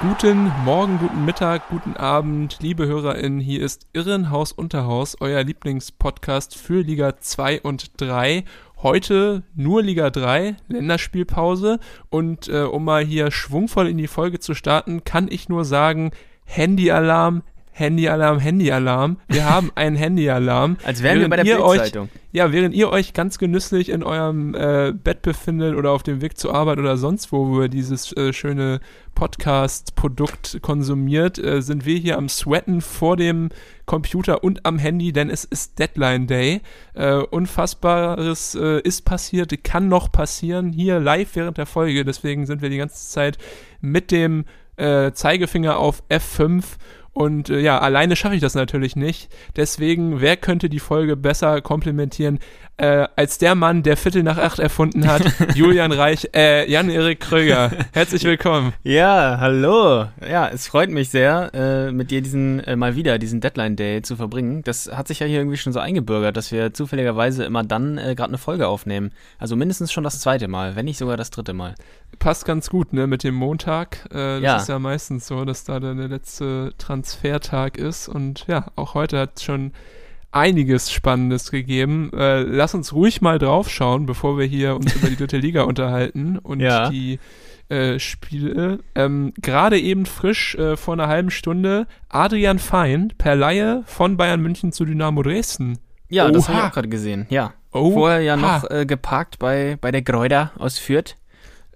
Guten Morgen, guten Mittag, guten Abend, liebe HörerInnen. Hier ist Irrenhaus Unterhaus, euer Lieblingspodcast für Liga 2 und 3. Heute nur Liga 3, Länderspielpause. Und äh, um mal hier schwungvoll in die Folge zu starten, kann ich nur sagen, Handyalarm, Handyalarm, Handyalarm. Wir haben einen Handyalarm. Als wären wir bei der Bildzeitung. Ja, während ihr euch ganz genüsslich in eurem äh, Bett befindet oder auf dem Weg zur Arbeit oder sonst wo, wo ihr dieses äh, schöne Podcast-Produkt konsumiert, äh, sind wir hier am Sweaten vor dem Computer und am Handy, denn es ist Deadline Day. Äh, Unfassbares äh, ist passiert, kann noch passieren, hier live während der Folge. Deswegen sind wir die ganze Zeit mit dem äh, Zeigefinger auf F5 und äh, ja, alleine schaffe ich das natürlich nicht. Deswegen, wer könnte die Folge besser komplementieren äh, als der Mann, der Viertel nach acht erfunden hat, Julian Reich, äh, Jan-Erik Kröger. Herzlich willkommen. Ja, hallo. Ja, es freut mich sehr, äh, mit dir diesen äh, mal wieder diesen Deadline Day zu verbringen. Das hat sich ja hier irgendwie schon so eingebürgert, dass wir zufälligerweise immer dann äh, gerade eine Folge aufnehmen. Also mindestens schon das zweite Mal, wenn nicht sogar das dritte Mal. Passt ganz gut, ne, mit dem Montag. Äh, das Ja. ist ja meistens so, dass da der letzte Transfertag ist. Und ja, auch heute hat es schon einiges Spannendes gegeben. Äh, lass uns ruhig mal draufschauen, bevor wir hier uns über die dritte Liga unterhalten und Ja. die äh, Spiele. Ähm, Gerade eben frisch äh, vor einer halben Stunde Adrian Fein per Laie von Bayern München zu Dynamo Dresden. Ja, das habe ich Oha. auch gerade gesehen. Ja. Oh, Vorher ja noch äh, geparkt bei, bei der Gräuder aus Fürth.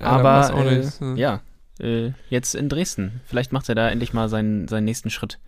Ja, Aber auch äh, nicht, ne? ja, äh, jetzt in Dresden. Vielleicht macht er da endlich mal seinen, seinen nächsten Schritt.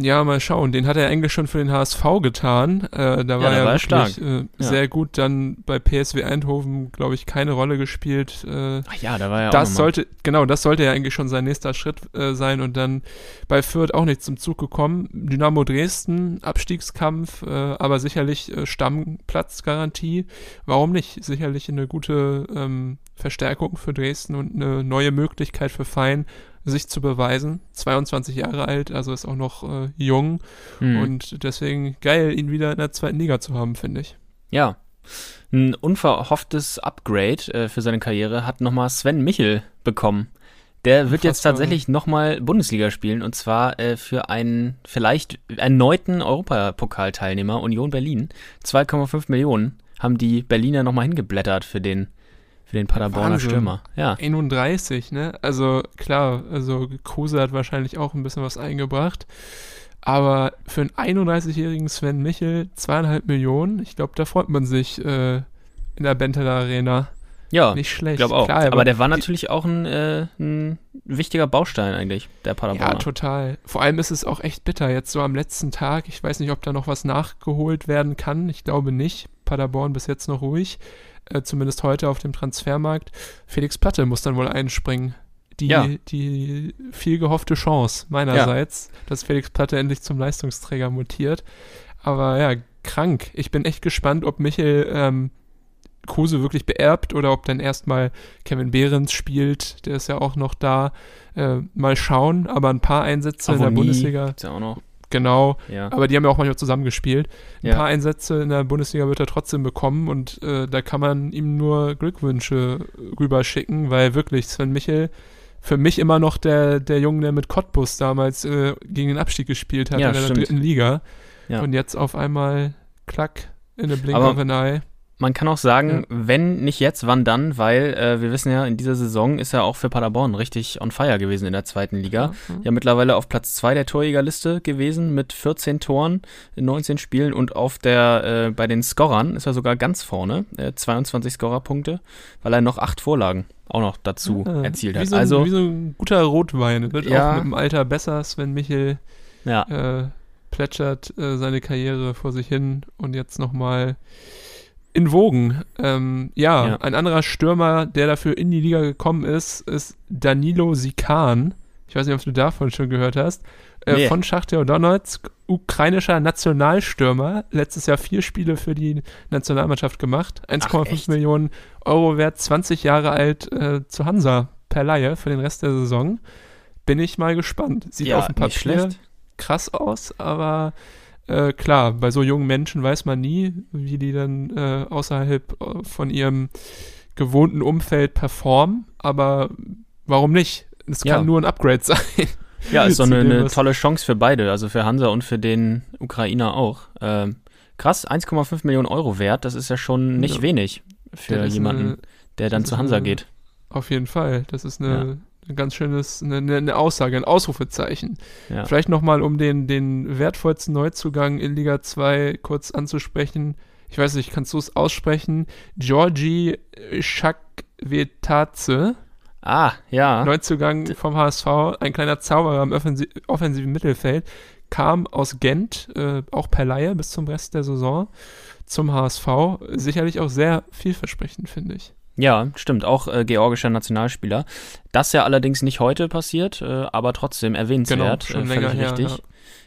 Ja, mal schauen. Den hat er eigentlich schon für den HSV getan. Äh, da war da er war er wirklich stark. äh, Ja. sehr gut. Dann bei PSW Eindhoven, glaube ich, keine Rolle gespielt. Äh, Ach ja, da war ja auch das mal- sollte, genau, das sollte ja eigentlich schon sein nächster Schritt äh, sein. Und dann bei Fürth auch nicht zum Zug gekommen. Dynamo Dresden, Abstiegskampf, äh, aber sicherlich äh, Stammplatzgarantie. Warum nicht? Sicherlich eine gute ähm, Verstärkung für Dresden und eine neue Möglichkeit für Fein, sich zu beweisen. 22 Jahre alt, also ist auch noch äh, jung. Hm. Und deswegen geil, ihn wieder in der zweiten Liga zu haben, finde ich. Ja. Ein unverhofftes Upgrade äh, für seine Karriere hat nochmal Sven Michel bekommen. Der wird jetzt tatsächlich nochmal Bundesliga spielen und zwar äh, für einen vielleicht erneuten Europapokalteilnehmer Union Berlin. 2,5 Millionen haben die Berliner nochmal hingeblättert für den, für den Paderborner Wahnsinn. Stürmer. Ja. 31, ne? Also klar, also Kruse hat wahrscheinlich auch ein bisschen was eingebracht. Aber für einen 31-jährigen Sven Michel zweieinhalb Millionen, ich glaube, da freut man sich äh, in der Benteler Arena. Ja, Nicht ich schlecht. glaube auch. Klar, aber der war natürlich auch ein, äh, ein wichtiger Baustein eigentlich, der Paderborner. Ja, total. Vor allem ist es auch echt bitter. Jetzt so am letzten Tag, ich weiß nicht, ob da noch was nachgeholt werden kann. Ich glaube nicht. Paderborn bis jetzt noch ruhig. Äh, zumindest heute auf dem Transfermarkt. Felix Platte muss dann wohl einspringen. Die, Ja. die viel gehoffte Chance meinerseits, dass Felix Platte endlich zum Leistungsträger mutiert. Aber ja, krank. Ich bin echt gespannt, ob Michel ähm, Kruse wirklich beerbt oder ob dann erstmal Kevin Behrens spielt. Der ist ja auch noch da. Äh, mal schauen, aber ein paar Einsätze in der Avonie Bundesliga, gibt's ja auch noch. Genau. Ja. Aber die haben ja auch manchmal zusammengespielt. Ein Ja. paar Einsätze in der Bundesliga wird er trotzdem bekommen und äh, da kann man ihm nur Glückwünsche rüberschicken, weil wirklich Sven Michel für mich immer noch der, der Junge, der mit Cottbus damals äh, gegen den Abstieg gespielt hat Ja, in der stimmt. dritten Liga. Und jetzt auf einmal klack in the blink Aber- of an eye. Man kann auch sagen, wenn nicht jetzt, wann dann, weil äh, wir wissen ja, in dieser Saison ist er auch für Paderborn richtig on fire gewesen in der zweiten Liga. Ja, mittlerweile auf Platz 2 der Torjägerliste gewesen mit 14 Toren in 19 Spielen und auf der äh, bei den Scorern ist er sogar ganz vorne, äh, 22 Scorerpunkte, weil er noch acht Vorlagen auch noch dazu Ah, erzielt wie hat. So ein, also wie so ein guter Rotwein. Wird Ja. auch mit dem Alter besser, Sven Michel ja, äh, plätschert äh, seine Karriere vor sich hin und jetzt nochmal in Wogen. Ähm, ja, Ja. ein anderer Stürmer, der dafür in die Liga gekommen ist, ist Danilo Sikan. Ich weiß nicht, ob du davon schon gehört hast. äh, Nee. von Schachtar Donetsk, ukrainischer Nationalstürmer, letztes Jahr vier Spiele für die Nationalmannschaft gemacht, 1,5 echt? Millionen Euro wert, 20 Jahre alt, äh, zu Hansa per Laie für den Rest der Saison. Bin ich mal gespannt. Sieht Ja, auf dem Papier krass aus, aber äh, klar, bei so jungen Menschen weiß man nie, wie die dann äh, außerhalb äh, von ihrem gewohnten Umfeld performen, aber warum nicht? Es kann Ja. nur ein Upgrade sein. Ja, ist so eine, eine tolle Chance für beide, also für Hansa und für den Ukrainer auch. Ähm, krass, 1,5 Millionen Euro wert, das ist ja schon nicht Ja. wenig für jemanden, eine- der dann zu Hansa eine- geht. Auf jeden Fall. Das ist eine, ein ganz schönes, eine, eine- Aussage, ein Ausrufezeichen. Ja. Vielleicht nochmal, um den, den wertvollsten Neuzugang in Liga 2 kurz anzusprechen. Ich weiß nicht, kannst du es aussprechen? Georgi Shakwetaze, Ah, ja. Neuzugang vom HSV, ein kleiner Zauberer im offensi offensiven Mittelfeld, kam aus Gent, äh, auch per Laie bis zum Rest der Saison zum HSV. Sicherlich auch sehr vielversprechend, finde ich. Ja, stimmt, auch äh, georgischer Nationalspieler. Das ja allerdings nicht heute passiert, äh, aber trotzdem erwähnenswert. Genau, schon äh, länger völlig her, richtig.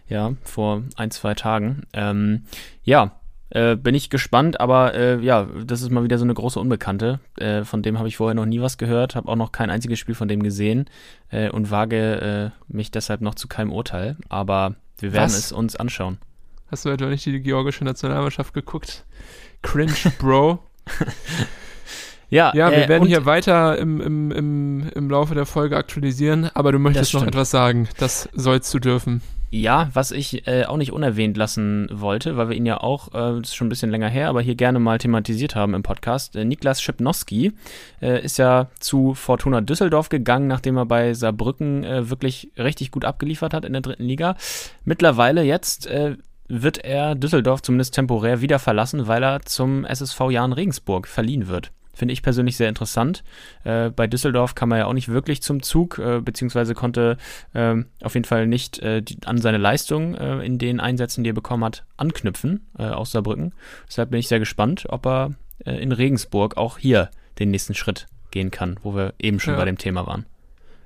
Ja. vor ein, zwei Tagen. Ähm, ja, äh, bin ich gespannt, aber äh, ja, das ist mal wieder so eine große Unbekannte. Äh, von dem habe ich vorher noch nie was gehört, habe auch noch kein einziges Spiel von dem gesehen äh, und wage äh, mich deshalb noch zu keinem Urteil. Aber wir werden Was? es uns anschauen. Hast du etwa nicht die georgische Nationalmannschaft geguckt? Cringe, Bro. Ja, wir äh, werden hier weiter im, im, im, im Laufe der Folge aktualisieren, aber du möchtest noch etwas sagen. Das sollst du dürfen. Ja, was ich äh, auch nicht unerwähnt lassen wollte, weil wir ihn ja auch, äh, das ist schon ein bisschen länger her, aber hier gerne mal thematisiert haben im Podcast. Äh, Niklas Schipnowski äh, ist ja zu Fortuna Düsseldorf gegangen, nachdem er bei Saarbrücken äh, wirklich richtig gut abgeliefert hat in der dritten Liga. Mittlerweile jetzt äh, wird er Düsseldorf zumindest temporär wieder verlassen, weil er zum SSV Jahn Regensburg verliehen wird. Finde ich persönlich sehr interessant. Äh, bei Düsseldorf kam er ja auch nicht wirklich zum Zug, äh, beziehungsweise konnte ähm, auf jeden Fall nicht äh, die, an seine Leistung äh, in den Einsätzen, die er bekommen hat, anknüpfen äh, aus Saarbrücken. Deshalb bin ich sehr gespannt, ob er äh, in Regensburg auch hier den nächsten Schritt gehen kann, wo wir eben schon Ja. bei dem Thema waren.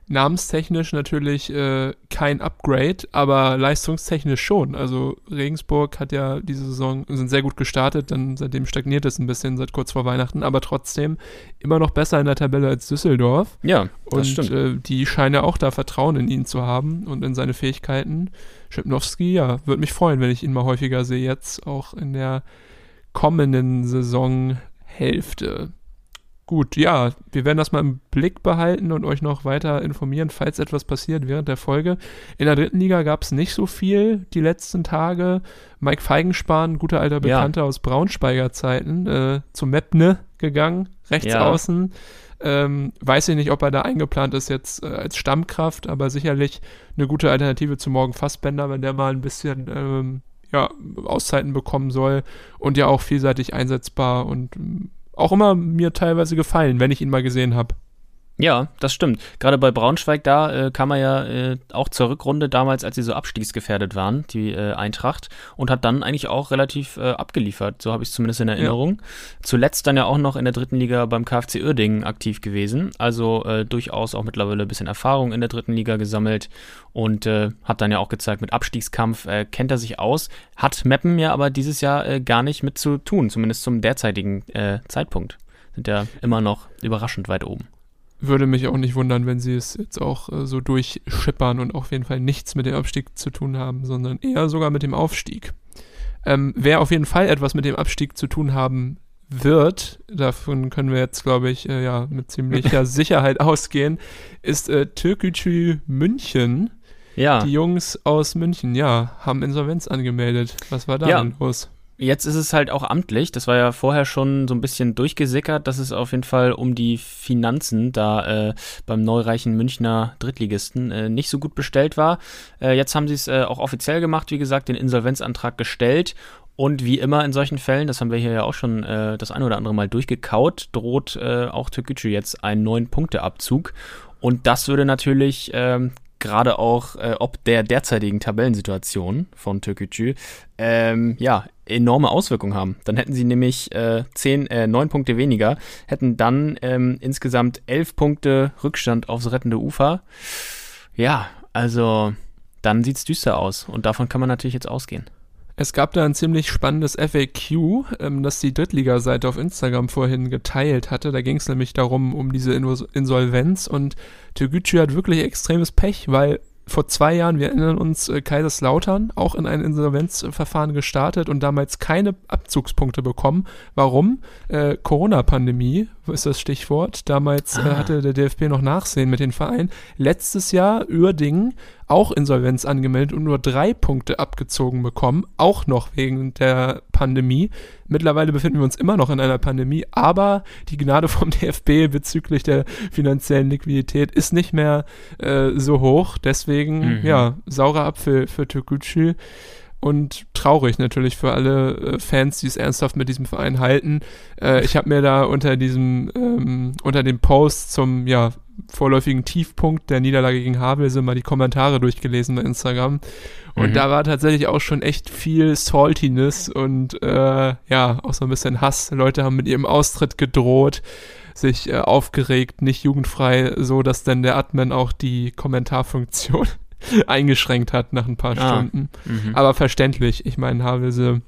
Namenstechnisch natürlich äh, kein Upgrade, aber leistungstechnisch schon. Also Regensburg hat ja diese Saison sind sehr gut gestartet, dann seitdem stagniert es ein bisschen seit kurz vor Weihnachten, aber trotzdem immer noch besser in der Tabelle als Düsseldorf. Ja, das Und stimmt. äh, die scheinen ja auch da Vertrauen in ihn zu haben und in seine Fähigkeiten. Schipnowski, ja, würde mich freuen, wenn ich ihn mal häufiger sehe, jetzt auch in der kommenden Saisonhälfte. Gut, ja, wir werden das mal im Blick behalten und euch noch weiter informieren, falls etwas passiert während der Folge. In der dritten Liga gab es nicht so viel die letzten Tage. Mike Feigenspahn, guter alter Ja. Bekannter aus Braunschweiger Zeiten, äh, zu Mepne gegangen, rechts Ja. außen. Ähm, weiß ich nicht, ob er da eingeplant ist jetzt äh, als Stammkraft, aber sicherlich eine gute Alternative zu Morgen Fassbender, wenn der mal ein bisschen ähm, ja, Auszeiten bekommen soll und ja auch vielseitig einsetzbar und auch immer mir teilweise gefallen, wenn ich ihn mal gesehen habe. Ja, das stimmt. Gerade bei Braunschweig, da äh, kam er ja äh, auch zur Rückrunde damals, als sie so abstiegsgefährdet waren, die äh, Eintracht, und hat dann eigentlich auch relativ äh, abgeliefert. So habe ich es zumindest in Erinnerung. Zuletzt dann ja auch noch in der dritten Liga beim KfC Uerdingen aktiv gewesen. Also äh, durchaus auch mittlerweile ein bisschen Erfahrung in der dritten Liga gesammelt und äh, hat dann ja auch gezeigt, mit Abstiegskampf äh, kennt er sich aus. Hat Meppen ja aber dieses Jahr äh, gar nicht mit zu tun, zumindest zum derzeitigen äh, Zeitpunkt. Sind ja immer noch überraschend weit oben. Würde mich auch nicht wundern, wenn sie es jetzt auch äh, so durchschippern und auf jeden Fall nichts mit dem Abstieg zu tun haben, sondern eher sogar mit dem Aufstieg. Ähm, wer auf jeden Fall etwas mit dem Abstieg zu tun haben wird, davon können wir jetzt, glaube ich, äh, ja, mit ziemlicher Sicherheit ausgehen, ist äh, Türkgücü München. Ja. Die Jungs aus München, ja, haben Insolvenz angemeldet. Was war da Ja. los? Jetzt ist es halt auch amtlich. Das war ja vorher schon so ein bisschen durchgesickert, dass es auf jeden Fall um die Finanzen da äh, beim neureichen Münchner Drittligisten äh, nicht so gut bestellt war. Äh, jetzt haben sie es äh, auch offiziell gemacht, wie gesagt, den Insolvenzantrag gestellt. Und wie immer in solchen Fällen, das haben wir hier ja auch schon äh, das ein oder andere Mal durchgekaut, droht äh, auch Türkgücü jetzt einen neun Punkteabzug. Und das würde natürlich ähm, gerade auch äh, ob der derzeitigen Tabellensituation von Türkgücü ähm, ja enorme Auswirkungen haben. Dann hätten sie nämlich äh, zehn, äh, neun Punkte weniger, hätten dann ähm, insgesamt elf Punkte Rückstand aufs rettende Ufer. Ja, also dann sieht es düster aus. Und davon kann man natürlich jetzt ausgehen. Es gab da ein ziemlich spannendes FAQ, ähm, das die Drittliga-Seite auf Instagram vorhin geteilt hatte. Da ging es nämlich darum, um diese Insolvenz und Türgücü hat wirklich extremes Pech, weil vor zwei Jahren, wir erinnern uns, äh, Kaiserslautern auch in ein Insolvenzverfahren gestartet und damals keine Abzugspunkte bekommen. Warum? Äh, Corona-Pandemie ist das Stichwort. Damals äh, ah. äh, hatte der DFB noch Nachsehen mit den Vereinen. Letztes Jahr Uerdingen auch Insolvenz angemeldet und nur drei Punkte abgezogen bekommen, auch noch wegen der Pandemie. Mittlerweile befinden wir uns immer noch in einer Pandemie, aber die Gnade vom DFB bezüglich der finanziellen Liquidität ist nicht mehr äh, so hoch. Deswegen, mhm. ja, saurer Apfel für Türkgücü und traurig natürlich für alle äh, Fans, die es ernsthaft mit diesem Verein halten. Äh, ich habe mir da unter diesem, ähm, unter dem Post zum ja, vorläufigen Tiefpunkt der Niederlage gegen Havelse mal die Kommentare durchgelesen bei Instagram. Und mhm. da war tatsächlich auch schon echt viel Saltiness und äh, ja, auch so ein bisschen Hass. Leute haben mit ihrem Austritt gedroht, sich äh, aufgeregt, nicht jugendfrei, so dass dann der Admin auch die Kommentarfunktion eingeschränkt hat nach ein paar ah. Stunden. Mhm. Aber verständlich. Ich meine, Havelse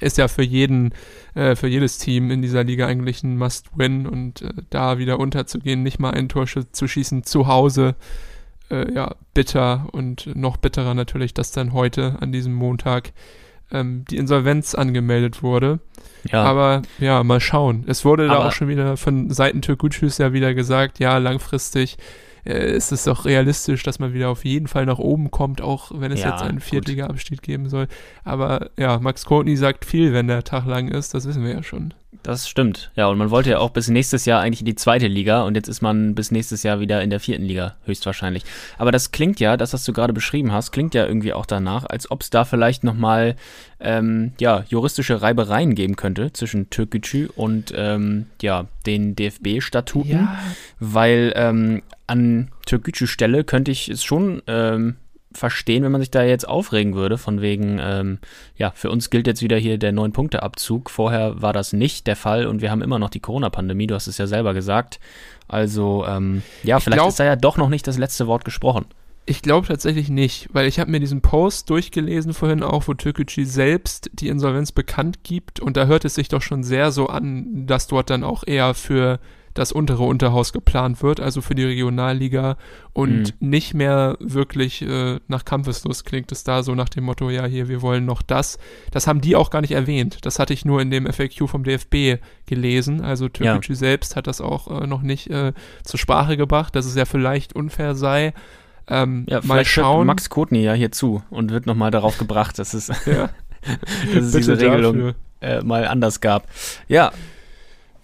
ist ja für jeden, äh, für jedes Team in dieser Liga eigentlich ein Must-Win und äh, da wieder unterzugehen, nicht mal ein Tor zu schießen zu Hause, äh, ja, bitter und noch bitterer natürlich, dass dann heute an diesem Montag ähm, die Insolvenz angemeldet wurde. Ja. Aber ja, mal schauen. Es wurde Aber da auch schon wieder von Seiten Türkgücüs ja wieder gesagt, ja, langfristig äh, ist es doch realistisch, dass man wieder auf jeden Fall nach oben kommt, auch wenn es ja, jetzt einen Viertliga-Abstieg geben soll. Aber ja, Max Courtney sagt viel, wenn der Tag lang ist, das wissen wir ja schon. Das stimmt. Ja, und man wollte ja auch bis nächstes Jahr eigentlich in die zweite Liga und jetzt ist man bis nächstes Jahr wieder in der vierten Liga, höchstwahrscheinlich. Aber das klingt ja, das, was du gerade beschrieben hast, klingt ja irgendwie auch danach, als ob es da vielleicht nochmal ähm, ja, juristische Reibereien geben könnte zwischen Türkgücü und ähm, ja, den DFB-Statuten. Ja. Weil ähm, an Türkgücü Stelle könnte ich es schon ähm, verstehen, wenn man sich da jetzt aufregen würde, von wegen, ähm, ja, für uns gilt jetzt wieder hier der Neun-Punkte-Abzug. Vorher war das nicht der Fall und wir haben immer noch die Corona-Pandemie, du hast es ja selber gesagt. Also, ähm, ja, vielleicht glaub, ist da ja doch noch nicht das letzte Wort gesprochen. Ich glaube tatsächlich nicht, weil ich habe mir diesen Post durchgelesen vorhin auch, wo Türkgücü selbst die Insolvenz bekannt gibt und da hört es sich doch schon sehr so an, dass dort dann auch eher für das untere Unterhaus geplant wird, also für die Regionalliga und mhm. nicht mehr wirklich äh, nach Kampfeslust klingt es da so nach dem Motto, ja, hier, wir wollen noch das. Das haben die auch gar nicht erwähnt. Das hatte ich nur in dem FAQ vom DFB gelesen. Also Türkgücü ja. selbst hat das auch äh, noch nicht äh, zur Sprache gebracht, dass es ja vielleicht unfair sei. Ähm, ja, mal schauen. Max Kotny ja hier zu und wird nochmal darauf gebracht, dass es, ja. dass es diese Regelung äh, mal anders gab. Ja,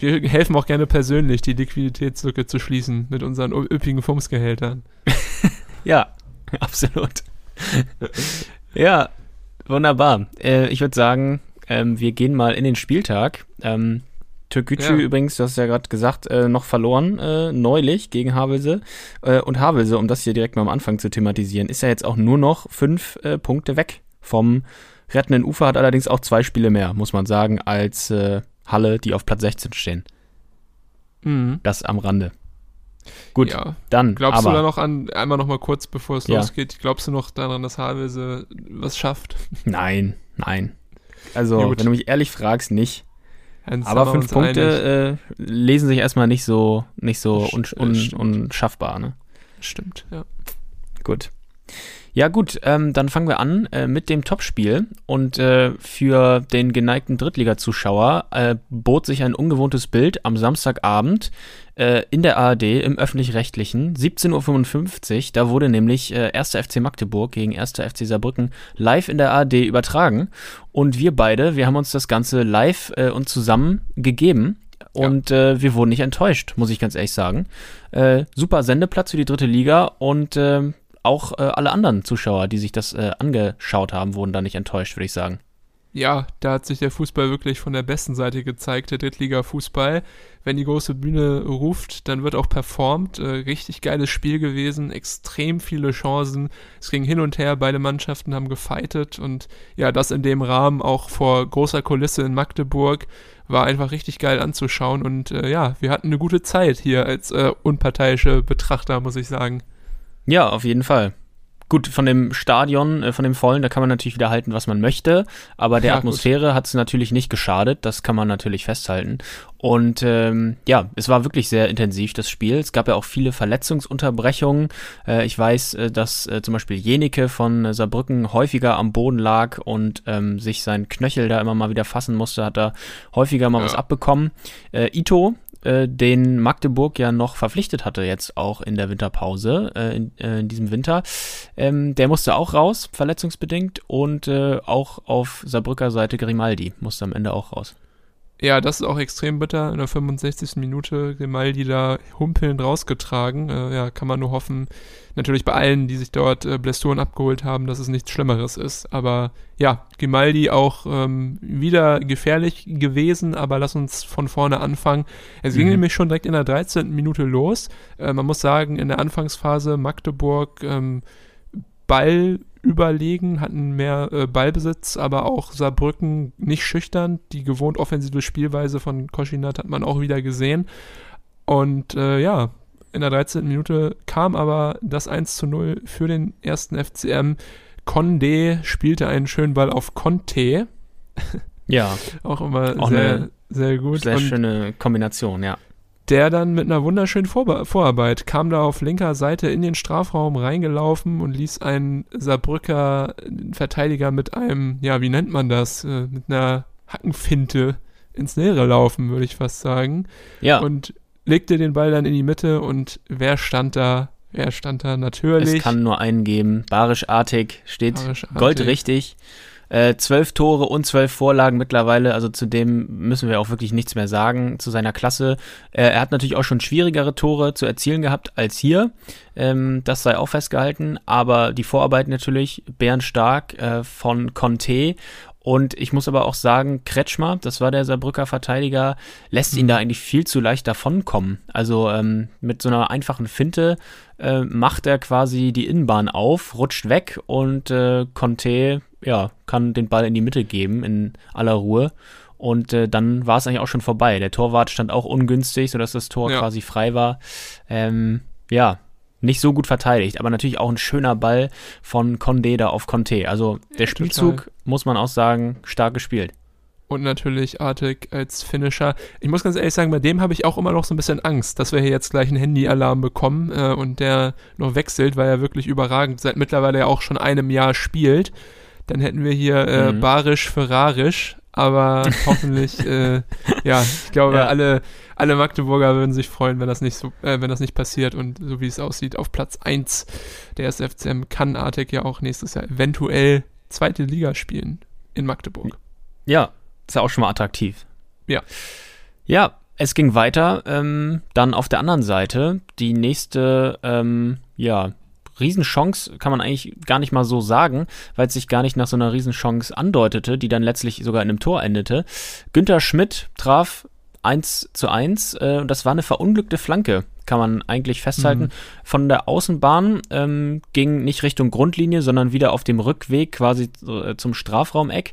wir helfen auch gerne persönlich, die Liquiditätslücke zu schließen mit unseren üppigen Fumsgehältern. ja, absolut. ja, wunderbar. Äh, ich würde sagen, ähm, wir gehen mal in den Spieltag. Ähm, Türkgücü ja. übrigens, du hast ja gerade gesagt, äh, noch verloren äh, neulich gegen Havelse. Äh, und Havelse, um das hier direkt mal am Anfang zu thematisieren, ist ja jetzt auch nur noch fünf äh, Punkte weg vom rettenden Ufer, hat allerdings auch zwei Spiele mehr, muss man sagen, als äh, Halle, die auf Platz 16 stehen. Mhm. Das am Rande. Gut, ja. dann. Glaubst aber, du da noch an, einmal noch mal kurz, bevor es ja. losgeht, glaubst du noch daran, dass Havelse was schafft? Nein, nein. Also, ja, wenn du mich ehrlich fragst, nicht. Dann aber fünf Punkte äh, lesen sich erstmal nicht so, nicht so un, un, unschaffbar, ne? Stimmt, ja. Gut. Ja gut, ähm, dann fangen wir an äh, mit dem Topspiel und äh, für den geneigten Drittliga-Zuschauer äh, bot sich ein ungewohntes Bild am Samstagabend äh, in der ARD im öffentlich-rechtlichen 17.55 Uhr. Da wurde nämlich äh, 1. FC Magdeburg gegen 1. FC Saarbrücken live in der ARD übertragen und wir beide, wir haben uns das Ganze live äh, und zusammen gegeben und ja. äh, wir wurden nicht enttäuscht, muss ich ganz ehrlich sagen. Äh, super Sendeplatz für die dritte Liga und äh, auch äh, alle anderen Zuschauer, die sich das äh, angeschaut haben, wurden da nicht enttäuscht, würde ich sagen. Ja, da hat sich der Fußball wirklich von der besten Seite gezeigt, der Drittliga-Fußball. Wenn die große Bühne ruft, dann wird auch performt. Äh, richtig geiles Spiel gewesen, extrem viele Chancen. Es ging hin und her, beide Mannschaften haben gefightet und ja, das in dem Rahmen auch vor großer Kulisse in Magdeburg war einfach richtig geil anzuschauen und äh, ja, wir hatten eine gute Zeit hier als äh, unparteiische Betrachter, muss ich sagen. Ja, auf jeden Fall. gut, von dem Stadion, äh, von dem Vollen, da kann man natürlich wieder halten, was man möchte, aber der Ja, Atmosphäre hat es natürlich nicht geschadet, das kann man natürlich festhalten. Und ähm, ja, es war wirklich sehr intensiv, das Spiel. Es gab ja auch viele Verletzungsunterbrechungen. Äh, ich weiß, äh, dass äh, zum Beispiel Jenike von äh, Saarbrücken häufiger am Boden lag und ähm, sich sein Knöchel da immer mal wieder fassen musste, hat er häufiger mal Ja. was abbekommen. Äh, Ito, äh, den Magdeburg ja noch verpflichtet hatte, jetzt auch in der Winterpause, äh, in, äh, in diesem Winter. Ähm, der musste auch raus, verletzungsbedingt, und äh, auch auf Saarbrücker Seite Grimaldi musste am Ende auch raus. Ja, das ist auch extrem bitter. In der 65. Minute Grimaldi da humpelnd rausgetragen. Äh, ja, kann man nur hoffen, natürlich bei allen, die sich dort äh, Blessuren abgeholt haben, dass es nichts Schlimmeres ist. Aber ja, Grimaldi auch ähm, wieder gefährlich gewesen, aber lass uns von vorne anfangen. Es ging Mhm. nämlich schon direkt in der 13. Minute los. Äh, man muss sagen, in der Anfangsphase Magdeburg ähm, Ball überlegen, hatten mehr äh, Ballbesitz, aber auch Saarbrücken nicht schüchtern. Die gewohnt offensive Spielweise von Koschinat hat man auch wieder gesehen. Und äh, ja, in der 13. Minute kam aber das 1 zu 0 für den ersten FCM. Condé spielte einen schönen Ball auf Conte. Ja, Auch immer Auch sehr, sehr gut. sehr Und schöne Kombination, ja. Der dann mit einer wunderschönen Vorbe Vorarbeit kam da auf linker Seite in den Strafraum reingelaufen und ließ einen Saarbrücker Verteidiger mit einem, ja, wie nennt man das, äh, mit einer Hackenfinte ins Leere laufen, würde ich fast sagen. Ja, Und legte den Ball dann in die Mitte und wer stand da? Wer stand da? Natürlich. es kann nur einen geben. Barisch-Artig steht Barisch-Artig. goldrichtig. Äh, zwölf Tore und zwölf Vorlagen mittlerweile, also zu dem müssen wir auch wirklich nichts mehr sagen, zu seiner Klasse. Äh, er hat natürlich auch schon schwierigere Tore zu erzielen gehabt als hier, ähm, das sei auch festgehalten, aber die Vorarbeit natürlich bärenstark äh, von Conte und ich muss aber auch sagen, Kretschmer, das war der Saarbrücker Verteidiger, lässt ihn da eigentlich viel zu leicht davonkommen. Also ähm, mit so einer einfachen Finte äh, macht er quasi die Innenbahn auf, rutscht weg und äh, Conte ja, kann den Ball in die Mitte geben in aller Ruhe. Und äh, dann war es eigentlich auch schon vorbei. Der Torwart stand auch ungünstig, sodass das Tor Ja. quasi frei war. Ähm, ja, nicht so gut verteidigt, aber natürlich auch ein schöner Ball von Condé da auf Conte. Also der Spielzug, muss man auch sagen, stark gespielt. Und natürlich Artig als Finisher. Ich muss ganz ehrlich sagen, bei dem habe ich auch immer noch so ein bisschen Angst, dass wir hier jetzt gleich einen Handyalarm bekommen äh, und der noch wechselt, weil er wirklich überragend seit mittlerweile ja auch schon einem Jahr spielt. Dann hätten wir hier äh, Mhm. Barisch Ferrarisch, aber hoffentlich, äh, ja, ich glaube, Ja. alle, alle Magdeburger würden sich freuen, wenn das nicht so, äh, wenn das nicht passiert und so wie es aussieht, auf Platz 1 der SFCM kann Artig ja auch nächstes Jahr eventuell zweite Liga spielen in Magdeburg. Ja, ist ja auch schon mal attraktiv. Ja. Ja, es ging weiter. Ähm, dann auf der anderen Seite die nächste, ähm, ja, Riesenchance kann man eigentlich gar nicht mal so sagen, weil es sich gar nicht nach so einer Riesenchance andeutete, die dann letztlich sogar in einem Tor endete. Günther Schmidt traf 1 zu 1 äh, und das war eine verunglückte Flanke, kann man eigentlich festhalten. Mhm. Von der Außenbahn ähm, ging nicht Richtung Grundlinie, sondern wieder auf dem Rückweg quasi äh, zum Strafraumeck.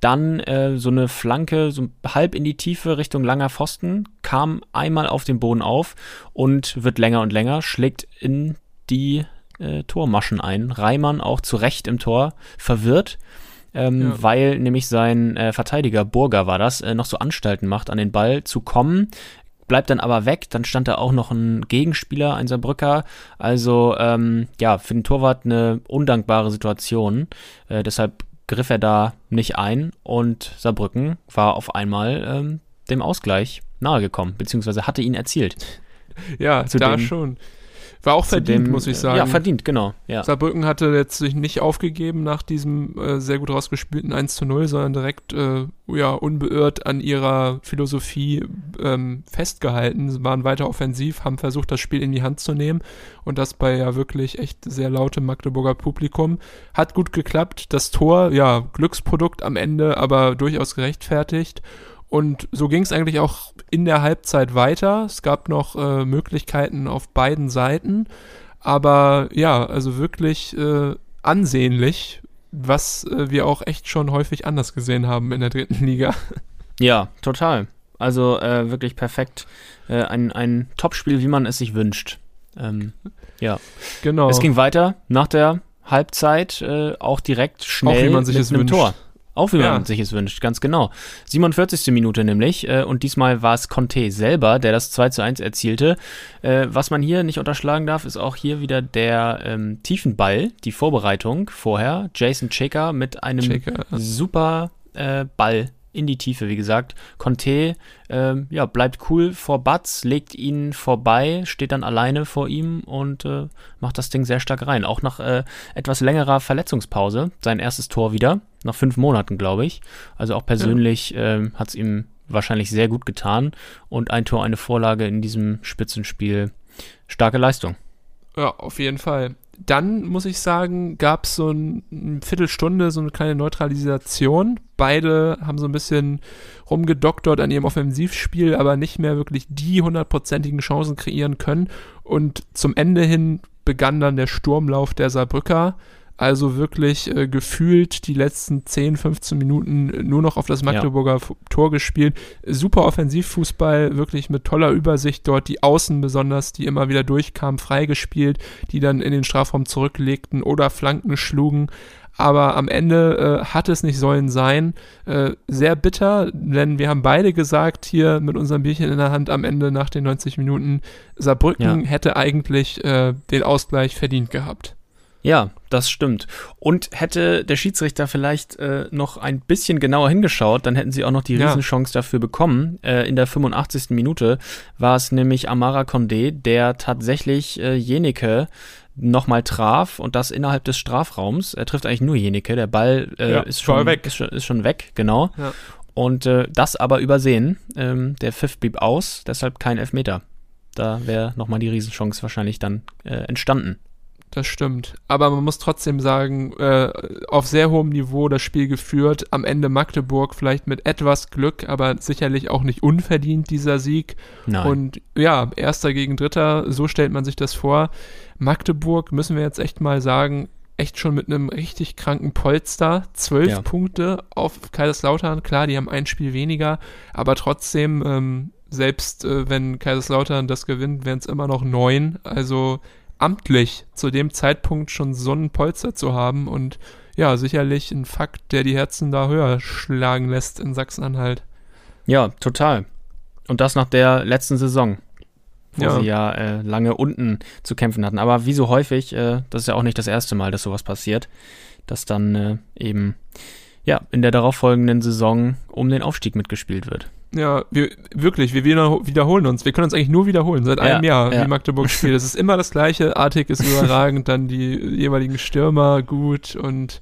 Dann äh, so eine Flanke, so halb in die Tiefe Richtung langer Pfosten, kam einmal auf den Boden auf und wird länger und länger, schlägt in die äh, Tormaschen ein. Reimann auch zu Recht im Tor, verwirrt, ähm, Ja. weil nämlich sein äh, Verteidiger, Burger war das, äh, noch so Anstalten macht, an den Ball zu kommen. Bleibt dann aber weg, dann stand da auch noch ein Gegenspieler, ein Saarbrücker. Also ähm, ja, für den Torwart eine undankbare Situation. Äh, deshalb griff er da nicht ein und Saarbrücken war auf einmal ähm, dem Ausgleich nahegekommen, beziehungsweise hatte ihn erzielt. Ja, Zu da schon. War auch verdient, dem, muss ich äh, sagen. Ja, verdient, genau. Ja. Saarbrücken hatte jetzt sich nicht aufgegeben nach diesem äh, sehr gut rausgespielten 1 zu 0, sondern direkt äh, ja, unbeirrt an ihrer Philosophie ähm, festgehalten, Sie waren weiter offensiv, haben versucht, das Spiel in die Hand zu nehmen und das bei ja wirklich echt sehr lautem Magdeburger Publikum. Hat gut geklappt. Das Tor, ja, Glücksprodukt am Ende, aber durchaus gerechtfertigt. Und so ging es eigentlich auch in der Halbzeit weiter. Es gab noch äh, Möglichkeiten auf beiden Seiten. Aber ja, also wirklich äh, ansehnlich, was äh, wir auch echt schon häufig anders gesehen haben in der dritten Liga. Ja, total. Also äh, wirklich perfekt. Äh, ein, ein Topspiel, wie man es sich wünscht. Ähm, Genau. Es ging weiter nach der Halbzeit äh, auch direkt schnell Auch wie man sich mit es einem wünscht. Tor. Auch wie Ja. man sich es wünscht, ganz genau. 47. Minute nämlich äh, und diesmal war es Conte selber, der das 2 zu 1 erzielte. Äh, was man hier nicht unterschlagen darf, ist auch hier wieder der ähm, Tiefenball, die Vorbereitung vorher. Jason Checker mit einem Checker, super äh, Ball in die Tiefe, wie gesagt. Conte ähm, ja, bleibt cool vor Batz, legt ihn vorbei, steht dann alleine vor ihm und äh, macht das Ding sehr stark rein. Auch nach äh, etwas längerer Verletzungspause, sein erstes Tor wieder, nach fünf Monaten, glaube ich. Also auch persönlich ähm, hat es ihm wahrscheinlich sehr gut getan und ein Tor, eine Vorlage in diesem Spitzenspiel. Starke Leistung. Ja, auf jeden Fall. Dann muss ich sagen, gab es so ein, eine Viertelstunde, so eine kleine Neutralisation. Beide haben so ein bisschen rumgedoktert an ihrem Offensivspiel, aber nicht mehr wirklich die hundertprozentigen Chancen kreieren können. Und zum Ende hin begann dann der Sturmlauf der Saarbrücker. Also wirklich äh, gefühlt die letzten 10, 15 Minuten nur noch auf das Magdeburger F- Tor gespielt. Super Offensivfußball, wirklich mit toller Übersicht dort. Die Außen besonders, die immer wieder durchkamen, freigespielt, die dann in den Strafraum zurücklegten oder Flanken schlugen. Aber am Ende äh, hat es nicht sollen sein. Äh, sehr bitter, denn wir haben beide gesagt, hier mit unserem Bierchen in der Hand am Ende nach den 90 Minuten, Saarbrücken Ja. hätte eigentlich äh, den Ausgleich verdient gehabt. Ja, das stimmt. Und hätte der Schiedsrichter vielleicht äh, noch ein bisschen genauer hingeschaut, dann hätten sie auch noch die Ja. Riesenchance dafür bekommen. Äh, in der 85. Minute war es nämlich Amara Condé, der tatsächlich äh, Jeneke nochmal traf und das innerhalb des Strafraums. Er trifft eigentlich nur Jeneke, der Ball äh, Ja, ist, schon, weg. Ist, schon, ist schon weg, genau. Ja. Und äh, das aber übersehen. Ähm, der Pfiff blieb aus, deshalb kein Elfmeter. Da wäre nochmal die Riesenchance wahrscheinlich dann äh, entstanden. Das stimmt. Aber man muss trotzdem sagen, äh, auf sehr hohem Niveau das Spiel geführt. Am Ende Magdeburg vielleicht mit etwas Glück, aber sicherlich auch nicht unverdient dieser Sieg. Nein. Und ja, erster gegen dritter, so stellt man sich das vor. Magdeburg, müssen wir jetzt echt mal sagen, echt schon mit einem richtig kranken Polster. Zwölf Ja. Punkte auf Kaiserslautern. Klar, die haben ein Spiel weniger, aber trotzdem, ähm, selbst äh, wenn Kaiserslautern das gewinnt, wären es immer noch neun. Also amtlich zu dem Zeitpunkt schon so einen Polster zu haben und ja, sicherlich ein Fakt, der die Herzen da höher schlagen lässt in Sachsen-Anhalt. Ja, total. Und das nach der letzten Saison, wo Ja. sie ja äh, lange unten zu kämpfen hatten. Aber wie so häufig, äh, das ist ja auch nicht das erste Mal, dass sowas passiert, dass dann äh, eben ja in der darauffolgenden Saison um den Aufstieg mitgespielt wird. Ja, wir, wirklich, wir wieder- wiederholen uns. Wir können uns eigentlich nur wiederholen, seit Ja, einem Jahr, ja. wie Magdeburg spielt. Es ist immer das Gleiche. Artig ist überragend, dann die jeweiligen Stürmer gut und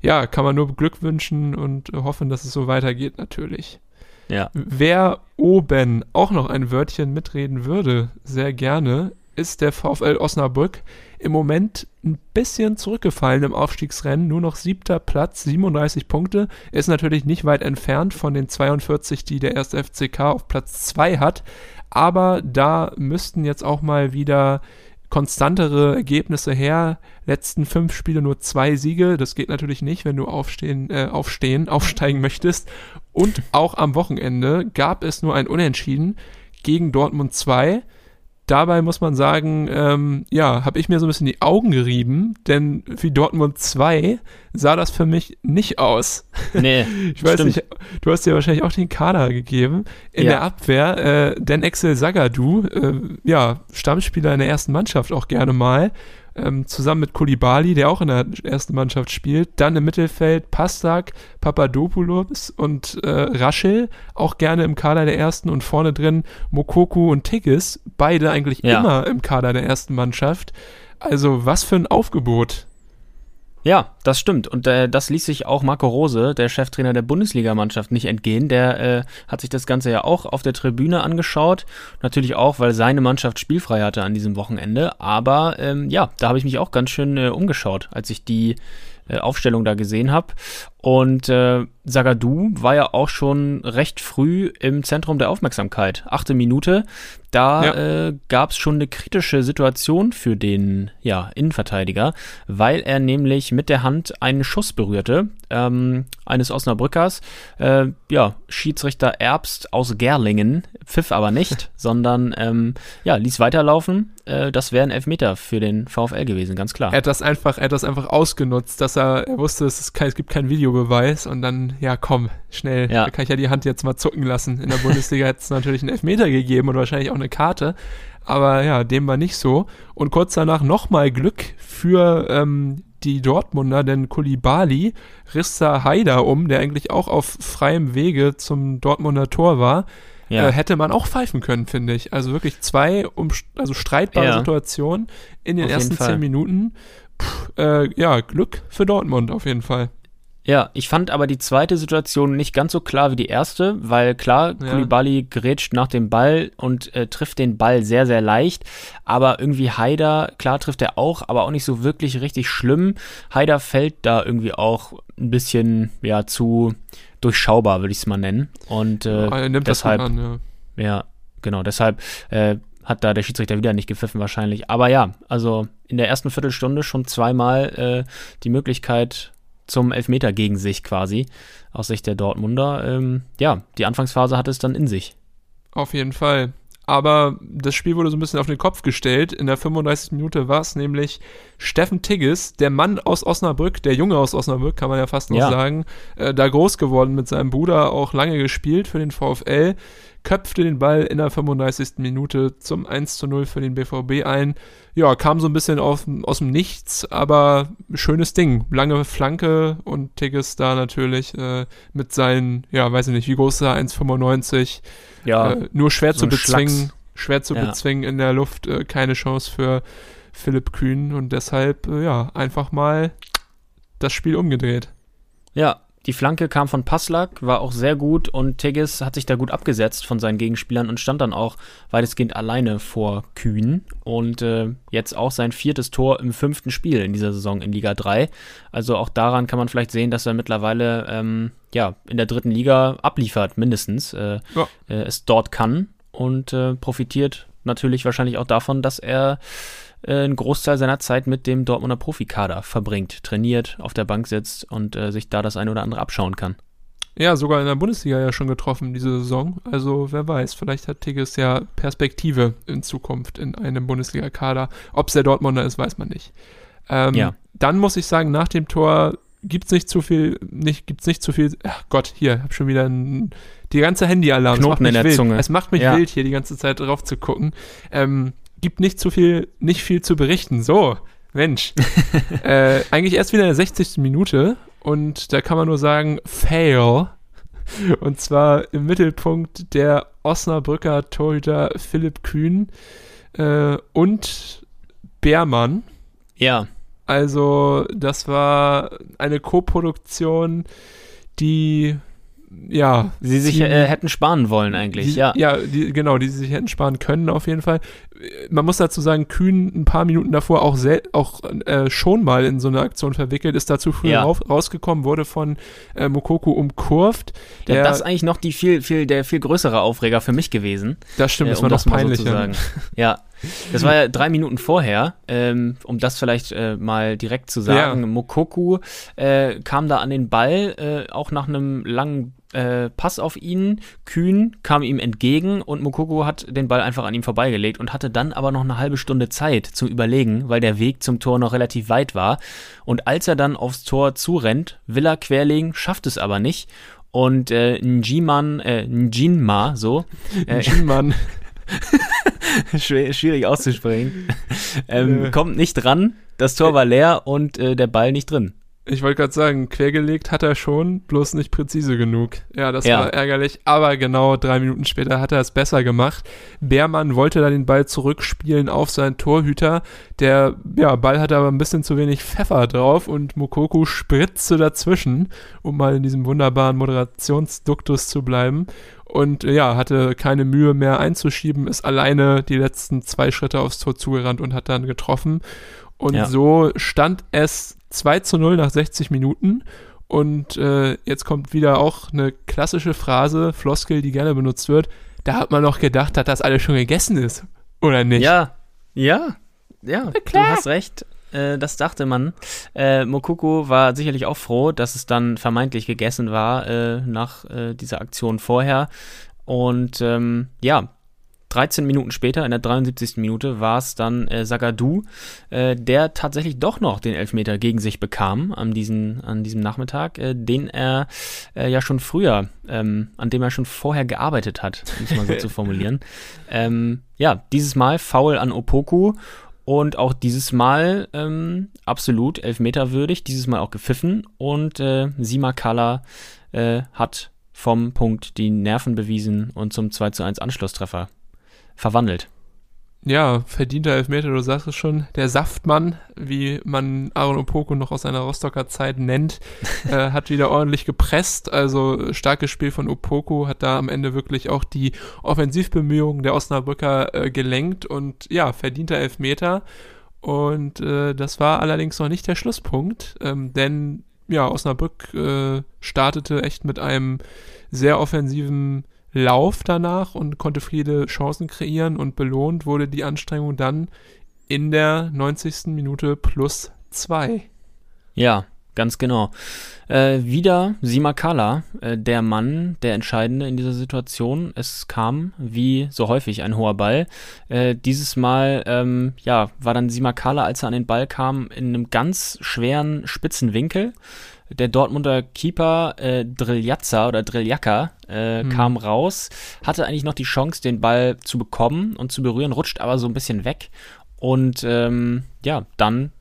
ja, kann man nur Glück wünschen und hoffen, dass es so weitergeht, natürlich. Ja. Wer oben auch noch ein Wörtchen mitreden würde, sehr gerne, ist der VfL Osnabrück. Im Moment ein bisschen zurückgefallen im Aufstiegsrennen, nur noch siebter Platz, 37 Punkte. Ist natürlich nicht weit entfernt von den 42, die der erste FCK auf Platz 2 hat. Aber da müssten jetzt auch mal wieder konstantere Ergebnisse her. Letzten fünf Spiele nur zwei Siege. Das geht natürlich nicht, wenn du aufstehen, äh, aufstehen, aufsteigen möchtest. Und auch am Wochenende gab es nur ein Unentschieden gegen Dortmund 2. Dabei muss man sagen, ähm, ja, habe ich mir so ein bisschen die Augen gerieben, denn wie Dortmund 2 sah das für mich nicht aus. Nee, Ich weiß stimmt. nicht, du hast dir wahrscheinlich auch den Kader gegeben. In Ja. der Abwehr, äh, Dan Axel Zagadou, äh, ja, Stammspieler in der ersten Mannschaft auch gerne mal, ähm, zusammen mit Kulibali, der auch in der ersten Mannschaft spielt. Dann im Mittelfeld Pastak, Papadopoulos und äh, Raschel, auch gerne im Kader der ersten und vorne drin Mokoku und Tigges, beide eigentlich Ja. immer im Kader der ersten Mannschaft. Also was für ein Aufgebot. Ja, das stimmt. Und äh, das ließ sich auch Marco Rose, der Cheftrainer der Bundesligamannschaft, nicht entgehen. Der äh, hat sich das Ganze ja auch auf der Tribüne angeschaut. Natürlich auch, weil seine Mannschaft spielfrei hatte an diesem Wochenende. Aber ähm, ja, da habe ich mich auch ganz schön äh, umgeschaut, als ich die äh, Aufstellung da gesehen habe. Und äh, Zagadou war ja auch schon recht früh im Zentrum der Aufmerksamkeit. Achte Minute. Da Ja. äh, gab es schon eine kritische Situation für den ja, Innenverteidiger, weil er nämlich mit der Hand einen Schuss berührte, ähm, eines Osnabrückers. Äh, ja, Schiedsrichter Erbst aus Gerlingen pfiff aber nicht, sondern ähm, ja, ließ weiterlaufen. Äh, das wäre ein Elfmeter für den VfL gewesen, ganz klar. Er hat das einfach, er hat das einfach ausgenutzt, dass er, er wusste, es, ist kein, es gibt keinen Videobeweis und dann, ja komm, schnell, Ja. da kann ich ja die Hand jetzt mal zucken lassen. In der Bundesliga hätte es natürlich einen Elfmeter gegeben und wahrscheinlich auch eine Karte, aber ja, dem war nicht so. Und kurz danach nochmal Glück für ähm, die Dortmunder, denn Kulibali riss da Haider um, der eigentlich auch auf freiem Wege zum Dortmunder Tor war. ja. Äh, hätte man auch pfeifen können, finde ich. Also wirklich zwei um, also streitbare Ja. Situationen in den Auf ersten zehn Minuten. Puh, äh, ja, Glück für Dortmund auf jeden Fall. Ja, ich fand aber die zweite Situation nicht ganz so klar wie die erste, weil klar, Ja. Koulibaly grätscht nach dem Ball und äh, trifft den Ball sehr, sehr leicht. Aber irgendwie Haider, klar trifft er auch, aber auch nicht so wirklich richtig schlimm. Haider fällt da irgendwie auch ein bisschen, ja, zu durchschaubar, würde ich es mal nennen. Und äh, er nimmt deshalb, an, ja. ja, genau, deshalb äh, hat da der Schiedsrichter wieder nicht gepfiffen wahrscheinlich. Aber ja, also in der ersten Viertelstunde schon zweimal äh, die Möglichkeit zum Elfmeter gegen sich quasi, aus Sicht der Dortmunder. Ähm, ja, die Anfangsphase hatte es dann in sich. Auf jeden Fall. Aber das Spiel wurde so ein bisschen auf den Kopf gestellt. In der 35. Minute war es nämlich Steffen Tigges, der Mann aus Osnabrück, der Junge aus Osnabrück, kann man ja fast noch Ja. sagen, äh, da groß geworden mit seinem Bruder, auch lange gespielt für den VfL, köpfte den Ball in der 35. Minute zum 1 zu 0 für den BVB ein. Ja, kam so ein bisschen auf, aus dem Nichts, aber schönes Ding. Lange Flanke und Tigges da natürlich äh, mit seinen, ja, weiß ich nicht, wie groß ist er, 1,95 Ja, äh, nur schwer so zu bezwingen, Schlacks. schwer zu Ja. bezwingen in der Luft, äh, keine Chance für Philipp Kühn und deshalb, äh, ja, einfach mal das Spiel umgedreht. ja. Die Flanke kam von Passlack, war auch sehr gut und Tigges hat sich da gut abgesetzt von seinen Gegenspielern und stand dann auch weitestgehend alleine vor Kühn. Und äh, jetzt auch sein viertes Tor im fünften Spiel in dieser Saison in Liga 3. Also auch daran kann man vielleicht sehen, dass er mittlerweile ähm, ja, in der dritten Liga abliefert, mindestens. Äh, Ja. äh, es dort kann und äh, profitiert natürlich wahrscheinlich auch davon, dass er äh, einen Großteil seiner Zeit mit dem Dortmunder Profikader verbringt, trainiert, auf der Bank sitzt und äh, sich da das eine oder andere abschauen kann. Ja, sogar in der Bundesliga ja schon getroffen diese Saison. Also wer weiß, vielleicht hat Tigges ja Perspektive in Zukunft in einem Bundesliga-Kader. Ob es der Dortmunder ist, weiß man nicht. Ähm, Ja. Dann muss ich sagen, nach dem Tor gibt's nicht zu viel, nicht, gibt's nicht zu viel. Ach Gott, hier, hab schon wieder ein, die ganze Handy-Alarm. Es Knoten macht mich in der wild. Zunge. Es macht mich Ja. wild, hier die ganze Zeit drauf zu gucken. Ähm, gibt nicht zu viel, nicht viel zu berichten. So, Mensch. äh, eigentlich erst wieder in der 60. Minute und da kann man nur sagen, fail. Und zwar im Mittelpunkt der Osnabrücker Torhüter Philipp Kühn äh, und Beermann. Ja, Also, das war eine Co-Produktion, die ja. sie sich äh, hätten sparen wollen eigentlich, die, ja. Ja, die, genau, die sie sich hätten sparen können, auf jeden Fall. Man muss dazu sagen, Kühn ein paar Minuten davor auch, sel auch äh, schon mal in so eine Aktion verwickelt, ist dazu früh Ja. rausgekommen, wurde von äh, Mokoku umkurvt. Ja, Der, das ist eigentlich noch die viel, viel, der viel größere Aufreger für mich gewesen. das stimmt, äh, das um war noch das so peinlicher. sagen. Ja, das war ja drei Minuten vorher, ähm, um das vielleicht äh, mal direkt zu sagen. Ja. Mokoku äh, kam da an den Ball, äh, auch nach einem langen äh, Pass auf ihn. Kühn kam ihm entgegen und Mokoku hat den Ball einfach an ihm vorbeigelegt und hatte dann aber noch eine halbe Stunde Zeit zum Überlegen, weil der Weg zum Tor noch relativ weit war. Und als er dann aufs Tor zurennt, will er querlegen, schafft es aber nicht. Und äh, Njiman, äh, Njinma, so, äh. Schwer, schwierig auszusprechen. ähm, Äh. Kommt nicht dran, das Tor war leer und äh, der Ball nicht drin. Ich wollte gerade sagen, quergelegt hat er schon, bloß nicht präzise genug. Ja, das Ja. war ärgerlich, aber genau drei Minuten später hat er es besser gemacht. Beermann wollte da den Ball zurückspielen auf seinen Torhüter. Der ja, Ball hatte aber ein bisschen zu wenig Pfeffer drauf und Mokoku spritzte dazwischen, um mal in diesem wunderbaren Moderationsduktus zu bleiben. Und ja, hatte keine Mühe mehr einzuschieben, ist alleine die letzten zwei Schritte aufs Tor zugerannt und hat dann getroffen. Und Ja. so stand es 2 zu 0 nach 60 Minuten. Und äh, jetzt kommt wieder auch eine klassische Phrase, Floskel, die gerne benutzt wird. da hat man noch gedacht, dass das alles schon gegessen ist. Oder nicht? Ja, ja, ja, du hast recht. Äh, das dachte man. Äh, Mokoko war sicherlich auch froh, dass es dann vermeintlich gegessen war äh, nach äh, dieser Aktion vorher. Und ähm, ja, 13 Minuten später, in der 73. Minute, war es dann äh, Sagadu, äh, der tatsächlich doch noch den Elfmeter gegen sich bekam an, diesen, an diesem Nachmittag, äh, den er äh, ja schon früher, ähm, an dem er schon vorher gearbeitet hat, um es mal so zu formulieren. Ähm, ja, dieses Mal faul an Opoku und auch dieses Mal ähm, absolut elfmeterwürdig, dieses Mal auch gepfiffen und äh, Simakala äh, hat vom Punkt die Nerven bewiesen und zum 2 zu 1 Anschlusstreffer verwandelt. Ja, verdienter Elfmeter, du sagst es schon. Der Saftmann, wie man Aaron Opoko noch aus seiner Rostocker Zeit nennt, äh, hat wieder ordentlich gepresst. Also starkes Spiel von Opoko hat da am Ende wirklich auch die Offensivbemühungen der Osnabrücker äh, gelenkt und ja, verdienter Elfmeter. Und äh, das war allerdings noch nicht der Schlusspunkt, ähm, denn ja, Osnabrück äh, startete echt mit einem sehr offensiven Lauf danach und konnte viele Chancen kreieren und belohnt wurde die Anstrengung dann in der 90. Minute plus zwei. Ja, ganz genau. Äh, wieder Simakala, äh, der Mann, der Entscheidende in dieser Situation. Es kam, wie so häufig, ein hoher Ball. Äh, dieses Mal, ähm, ja, war dann Simakala, als er an den Ball kam, in einem ganz schweren spitzen Winkel der Dortmunder Keeper äh, Drilljatza oder Drilljaka äh, hm. kam raus, hatte eigentlich noch die Chance, den Ball zu bekommen und zu berühren, rutscht aber so ein bisschen weg. Und ähm, ja, dann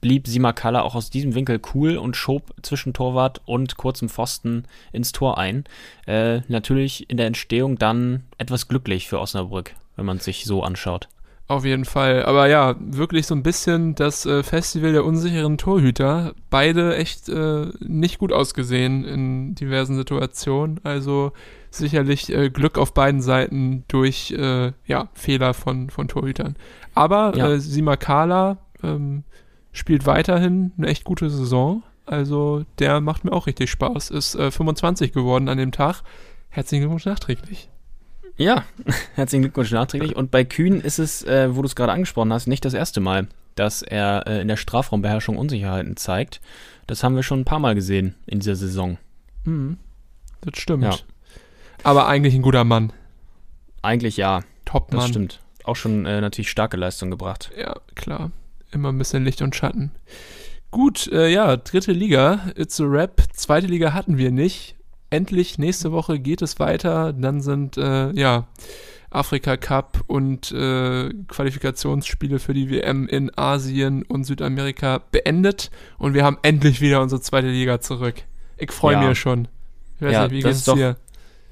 blieb Simakala auch aus diesem Winkel cool und schob zwischen Torwart und kurzem Pfosten ins Tor ein. Äh, natürlich in der Entstehung dann etwas glücklich für Osnabrück, wenn man es sich so anschaut. Auf jeden Fall. Aber ja, wirklich so ein bisschen das äh, Festival der unsicheren Torhüter. Beide echt äh, nicht gut ausgesehen in diversen Situationen. Also sicherlich äh, Glück auf beiden Seiten durch äh, ja, Fehler von, von Torhütern. Aber ja. äh, Simakala ähm, spielt weiterhin eine echt gute Saison. Also der macht mir auch richtig Spaß. Ist äh, 25 geworden an dem Tag. Herzlichen Glückwunsch nachträglich. Ja, herzlichen Glückwunsch nachträglich. Und bei Kühn ist es, äh, wo du es gerade angesprochen hast, nicht das erste Mal, dass er äh, in der Strafraumbeherrschung Unsicherheiten zeigt. Das haben wir schon ein paar Mal gesehen in dieser Saison. Mhm. Das stimmt. Ja. Aber eigentlich ein guter Mann. Eigentlich ja. Top-Mann. Das stimmt. Auch schon äh, natürlich starke Leistung gebracht. Ja, klar. Immer ein bisschen Licht und Schatten. Gut, äh, ja, dritte Liga, it's a rap. Zweite Liga hatten wir nicht endlich nächste Woche geht es weiter. Dann sind äh, ja Afrika Cup und äh, Qualifikationsspiele für die WM in Asien und Südamerika beendet und wir haben endlich wieder unsere zweite Liga zurück. Ich freue ja. mich schon. Ich weiß ja, nicht, wie geht's dir?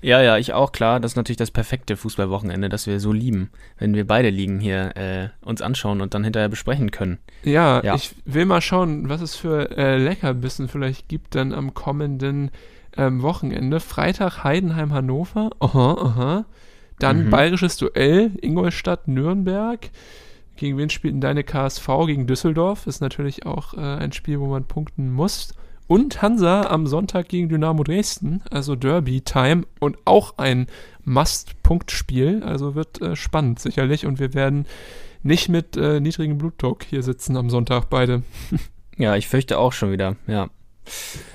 Ja, ja, ich auch, klar. Das ist natürlich das perfekte Fußballwochenende, das wir so lieben, wenn wir beide Ligen hier äh, uns anschauen und dann hinterher besprechen können. Ja, ja, ich will mal schauen, was es für äh, Leckerbissen vielleicht gibt dann am kommenden ähm, Wochenende. Freitag Heidenheim Hannover. Aha, aha. Dann mhm. bayerisches Duell Ingolstadt Nürnberg. Gegen wen spielt denn deine KSV? Gegen Düsseldorf. Ist natürlich auch äh, ein Spiel, wo man punkten muss. Und Hansa am Sonntag gegen Dynamo Dresden, also Derby-Time und auch ein Must-Punkt-Spiel. Also wird äh, spannend sicherlich und wir werden nicht mit äh, niedrigem Blutdruck hier sitzen am Sonntag beide. ja, ich fürchte auch schon wieder, ja.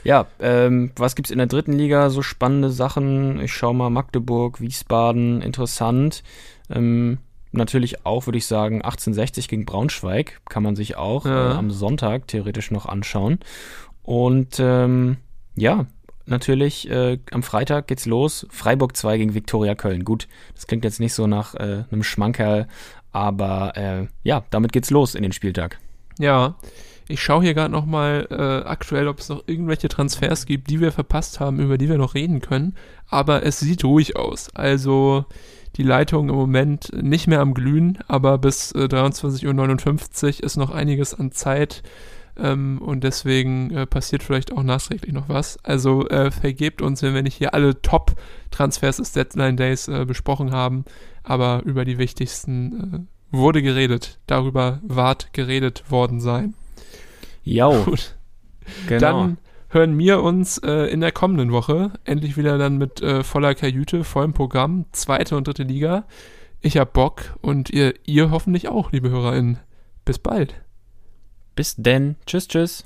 Ja, ähm, was gibt's in der dritten Liga? So spannende Sachen. Ich schaue mal Magdeburg, Wiesbaden, interessant. Ähm, natürlich auch, würde ich sagen, 1860 gegen Braunschweig kann man sich auch ja. äh, am Sonntag theoretisch noch anschauen. Und ähm, ja, natürlich, äh, am Freitag geht's los. Freiburg 2 gegen Viktoria Köln. Gut, das klingt jetzt nicht so nach äh, einem Schmankerl, aber äh, ja, damit geht's los in den Spieltag. Ja, ich schaue hier gerade nochmal äh, aktuell, ob es noch irgendwelche Transfers gibt, die wir verpasst haben, über die wir noch reden können. Aber es sieht ruhig aus. Also die Leitung im Moment nicht mehr am Glühen, aber bis äh, 23.59 Uhr ist noch einiges an Zeit. Ähm, und deswegen äh, passiert vielleicht auch nachträglich noch was. Also äh, vergebt uns, wenn wir nicht hier alle Top-Transfers des Deadline Days äh, besprochen haben, aber über die wichtigsten äh, wurde geredet. Darüber ward geredet worden sein. Ja. Gut. Genau. Dann hören wir uns äh, in der kommenden Woche. Endlich wieder dann mit äh, voller Kajüte, vollem Programm, zweite und dritte Liga. Ich hab Bock und ihr, ihr hoffentlich auch, liebe HörerInnen. Bis bald. Bis denn. Tschüss, tschüss.